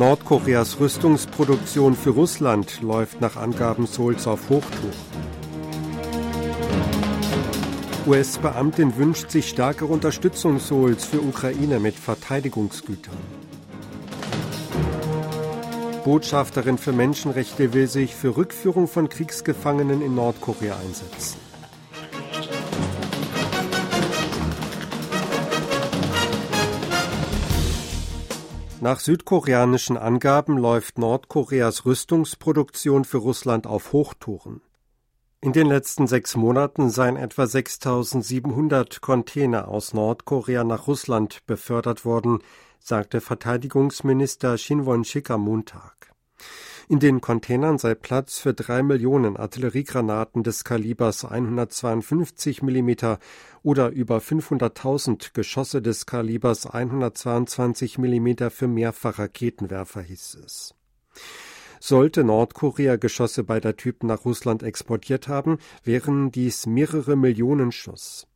Nordkoreas Rüstungsproduktion für Russland läuft nach Angaben Souls auf Hochtour. US-Beamtin wünscht sich stärkere Unterstützung Souls für Ukraine mit Verteidigungsgütern. Botschafterin für Menschenrechte will sich für Rückführung von Kriegsgefangenen in Nordkorea einsetzen. Nach südkoreanischen Angaben läuft Nordkoreas Rüstungsproduktion für Russland auf Hochtouren. In den letzten sechs Monaten seien etwa 6700 Container aus Nordkorea nach Russland befördert worden, sagte Verteidigungsminister Shin Won-sik am Montag. In den Containern sei Platz für drei Millionen Artilleriegranaten des Kalibers 152 mm oder über 500.000 Geschosse des Kalibers 122 mm für Mehrfachraketenwerfer, hieß es. Sollte Nordkorea Geschosse beider Typen nach Russland exportiert haben, wären dies mehrere Millionen Schuss.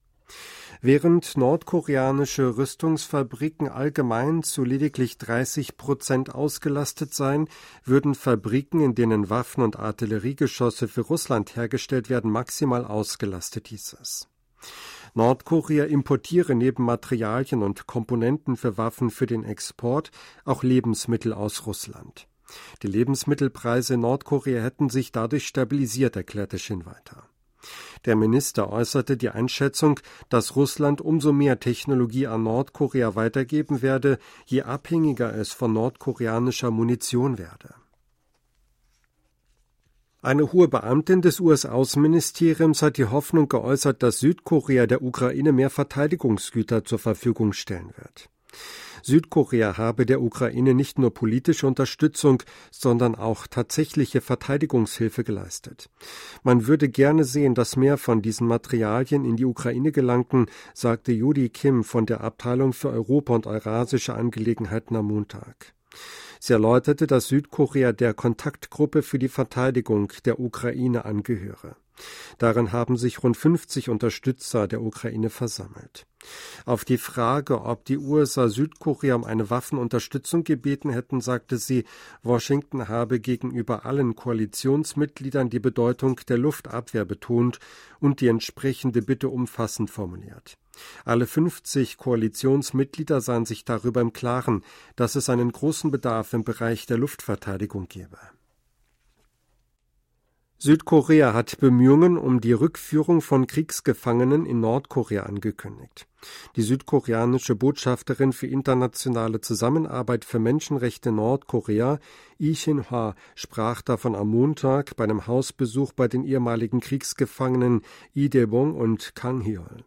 Während nordkoreanische Rüstungsfabriken allgemein zu lediglich 30 Prozent ausgelastet seien, würden Fabriken, in denen Waffen und Artilleriegeschosse für Russland hergestellt werden, maximal ausgelastet, hieß es. Nordkorea importiere neben Materialien und Komponenten für Waffen für den Export auch Lebensmittel aus Russland. Die Lebensmittelpreise in Nordkorea hätten sich dadurch stabilisiert, erklärte Shin weiter. Der Minister äußerte die Einschätzung, dass Russland umso mehr Technologie an Nordkorea weitergeben werde, je abhängiger es von nordkoreanischer Munition werde. Eine hohe Beamtin des US-Außenministeriums hat die Hoffnung geäußert, dass Südkorea der Ukraine mehr Verteidigungsgüter zur Verfügung stellen wird. Südkorea habe der Ukraine nicht nur politische Unterstützung, sondern auch tatsächliche Verteidigungshilfe geleistet. Man würde gerne sehen, dass mehr von diesen Materialien in die Ukraine gelangten, sagte Judy Kim von der Abteilung für Europa und Eurasische Angelegenheiten am Montag. Sie erläuterte, dass Südkorea der Kontaktgruppe für die Verteidigung der Ukraine angehöre. Darin haben sich rund 50 Unterstützer der Ukraine versammelt. Auf die Frage, ob die USA Südkorea um eine Waffenunterstützung gebeten hätten, sagte sie, Washington habe gegenüber allen Koalitionsmitgliedern die Bedeutung der Luftabwehr betont und die entsprechende Bitte umfassend formuliert. Alle 50 Koalitionsmitglieder seien sich darüber im Klaren, dass es einen großen Bedarf im Bereich der Luftverteidigung gebe. Südkorea hat Bemühungen um die Rückführung von Kriegsgefangenen in Nordkorea angekündigt. Die südkoreanische Botschafterin für internationale Zusammenarbeit für Menschenrechte Nordkorea, Lee Shin-hwa, sprach davon am Montag bei einem Hausbesuch bei den ehemaligen Kriegsgefangenen Lee Dae-bong und Kang Hyol.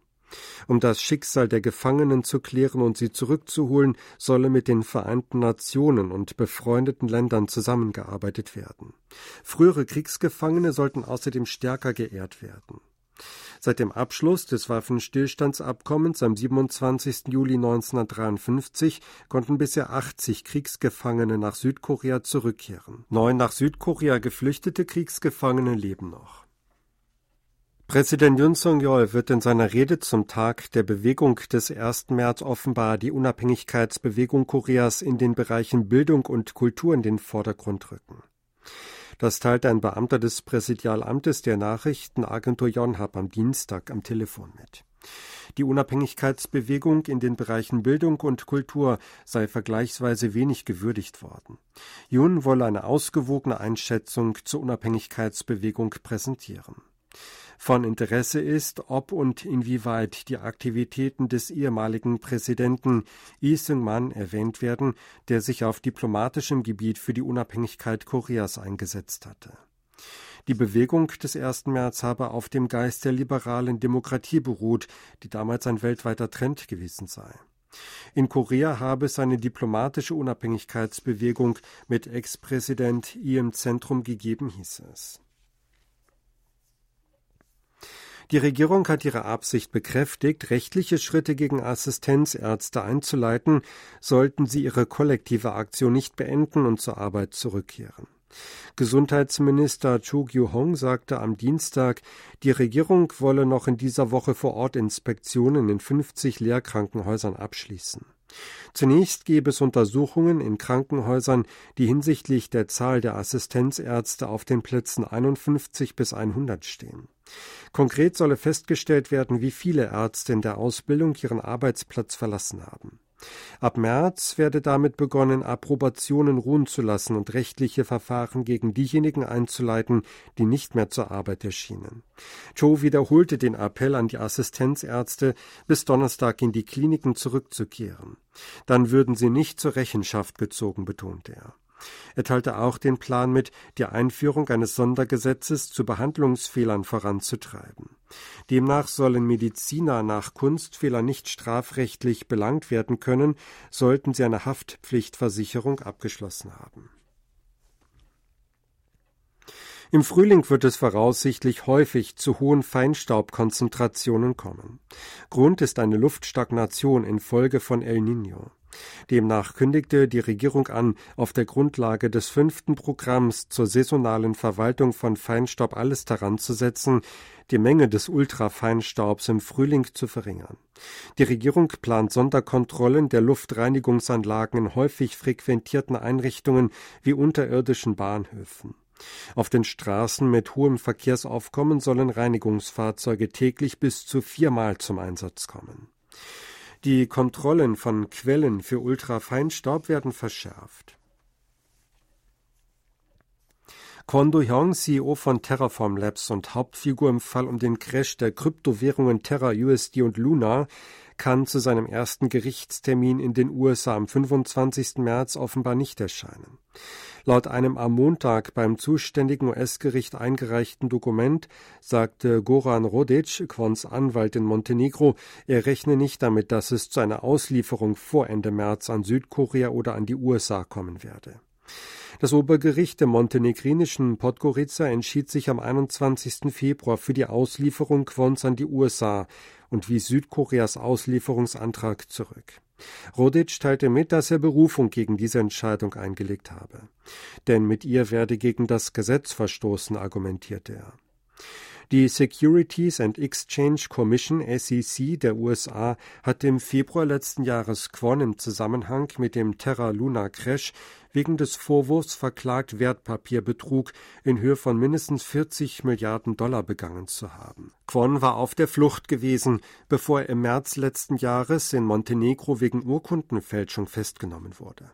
Um das Schicksal der Gefangenen zu klären und sie zurückzuholen, solle mit den Vereinten Nationen und befreundeten Ländern zusammengearbeitet werden. Frühere Kriegsgefangene sollten außerdem stärker geehrt werden. Seit dem Abschluss des Waffenstillstandsabkommens am 27. Juli 1953 konnten bisher 80 Kriegsgefangene nach Südkorea zurückkehren. Neun nach Südkorea geflüchtete Kriegsgefangene leben noch. Präsident Yun Song-yeol wird in seiner Rede zum Tag der Bewegung des 1. März offenbar die Unabhängigkeitsbewegung Koreas in den Bereichen Bildung und Kultur in den Vordergrund rücken. Das teilte ein Beamter des Präsidialamtes der Nachrichtenagentur Yonhap am Dienstag am Telefon mit. Die Unabhängigkeitsbewegung in den Bereichen Bildung und Kultur sei vergleichsweise wenig gewürdigt worden. Yun wolle eine ausgewogene Einschätzung zur Unabhängigkeitsbewegung präsentieren. Von Interesse ist, ob und inwieweit die Aktivitäten des ehemaligen Präsidenten Lee Seung-man erwähnt werden, der sich auf diplomatischem Gebiet für die Unabhängigkeit Koreas eingesetzt hatte. Die Bewegung des 1. März habe auf dem Geist der liberalen Demokratie beruht, die damals ein weltweiter Trend gewesen sei. In Korea habe es eine diplomatische Unabhängigkeitsbewegung mit Ex-Präsident Lee im Zentrum gegeben, hieß es. Die Regierung hat ihre Absicht bekräftigt, rechtliche Schritte gegen Assistenzärzte einzuleiten, sollten sie ihre kollektive Aktion nicht beenden und zur Arbeit zurückkehren. Gesundheitsminister Chu Kyu-hong sagte am Dienstag, die Regierung wolle noch in dieser Woche vor Ort Inspektionen in 50 Lehrkrankenhäusern abschließen. Zunächst gäbe es Untersuchungen in Krankenhäusern, die hinsichtlich der Zahl der Assistenzärzte auf den Plätzen 51 bis 100 stehen. Konkret solle festgestellt werden, wie viele Ärzte in der Ausbildung ihren Arbeitsplatz verlassen haben. Ab März werde damit begonnen, Approbationen ruhen zu lassen und rechtliche Verfahren gegen diejenigen einzuleiten, die nicht mehr zur Arbeit erschienen. Cho wiederholte den Appell an die Assistenzärzte, bis Donnerstag in die Kliniken zurückzukehren. Dann würden sie nicht zur Rechenschaft gezogen, betonte er. Er teilte auch den Plan mit, die Einführung eines Sondergesetzes zu Behandlungsfehlern voranzutreiben. Demnach sollen Mediziner nach Kunstfehler nicht strafrechtlich belangt werden können, sollten sie eine Haftpflichtversicherung abgeschlossen haben. Im Frühling wird es voraussichtlich häufig zu hohen Feinstaubkonzentrationen kommen. Grund ist eine Luftstagnation infolge von El Niño. Demnach kündigte die Regierung an, auf der Grundlage des fünften Programms zur saisonalen Verwaltung von Feinstaub alles daran zu setzen, die Menge des Ultrafeinstaubs im Frühling zu verringern. Die Regierung plant Sonderkontrollen der Luftreinigungsanlagen in häufig frequentierten Einrichtungen wie unterirdischen Bahnhöfen. Auf den Straßen mit hohem Verkehrsaufkommen sollen Reinigungsfahrzeuge täglich bis zu viermal zum Einsatz kommen. Die Kontrollen von Quellen für Ultrafeinstaub werden verschärft. Kwon Do-hyung, CEO von Terraform Labs und Hauptfigur im Fall um den Crash der Kryptowährungen Terra, USD und Luna, kann zu seinem ersten Gerichtstermin in den USA am 25. März offenbar nicht erscheinen. Laut einem am Montag beim zuständigen US-Gericht eingereichten Dokument sagte Goran Rodic, Quons Anwalt in Montenegro, er rechne nicht damit, dass es zu einer Auslieferung vor Ende März an Südkorea oder an die USA kommen werde. Das Obergericht der montenegrinischen Podgorica entschied sich am 21. Februar für die Auslieferung Quons an die USA und wies Südkoreas Auslieferungsantrag zurück. Rodic teilte mit, dass er Berufung gegen diese Entscheidung eingelegt habe. Denn mit ihr werde gegen das Gesetz verstoßen, argumentierte er. Die Securities and Exchange Commission SEC der USA hatte im Februar letzten Jahres Quon im Zusammenhang mit dem Terra Luna Crash wegen des Vorwurfs verklagt, Wertpapierbetrug in Höhe von mindestens 40 Milliarden Dollar begangen zu haben. Quon war auf der Flucht gewesen, bevor er im März letzten Jahres in Montenegro wegen Urkundenfälschung festgenommen wurde.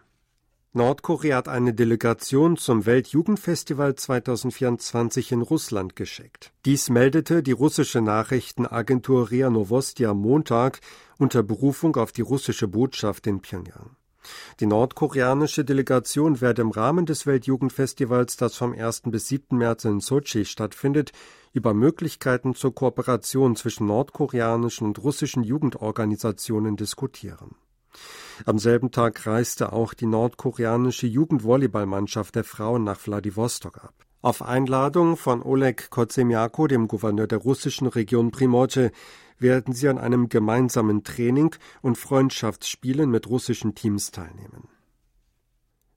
Nordkorea hat eine Delegation zum Weltjugendfestival 2024 in Russland geschickt. Dies meldete die russische Nachrichtenagentur RIA Novosti am Montag unter Berufung auf die russische Botschaft in Pyongyang. Die nordkoreanische Delegation werde im Rahmen des Weltjugendfestivals, das vom 1. bis 7. März in Sochi stattfindet, über Möglichkeiten zur Kooperation zwischen nordkoreanischen und russischen Jugendorganisationen diskutieren. Am selben Tag reiste auch die nordkoreanische Jugendvolleyballmannschaft der Frauen nach Wladiwostok ab. Auf Einladung von Oleg Kozemiako, dem Gouverneur der russischen Region Primorje, werden sie an einem gemeinsamen Training und Freundschaftsspielen mit russischen Teams teilnehmen.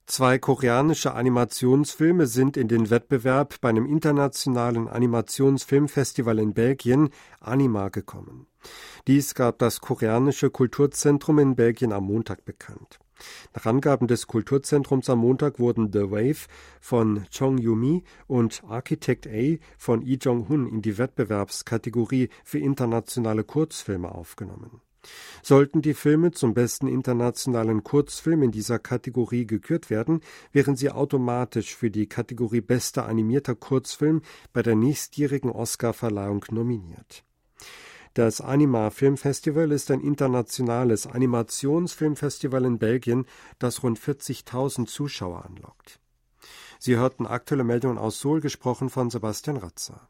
Zwei koreanische Animationsfilme sind in den Wettbewerb bei einem internationalen Animationsfilmfestival in Belgien Anima gekommen. Dies gab das koreanische Kulturzentrum in Belgien am Montag bekannt. Nach Angaben des Kulturzentrums am Montag wurden The Wave von Chong Yumi und Architect A von Lee Jong-hun in die Wettbewerbskategorie für internationale Kurzfilme aufgenommen. Sollten die Filme zum besten internationalen Kurzfilm in dieser Kategorie gekürt werden, wären sie automatisch für die Kategorie bester animierter Kurzfilm bei der nächstjährigen Oscarverleihung nominiert. Das Anima Filmfestival ist ein internationales Animationsfilmfestival in Belgien, das rund 40.000 Zuschauer anlockt. Sie hörten aktuelle Meldungen aus Seoul, gesprochen von Sebastian Ratzer.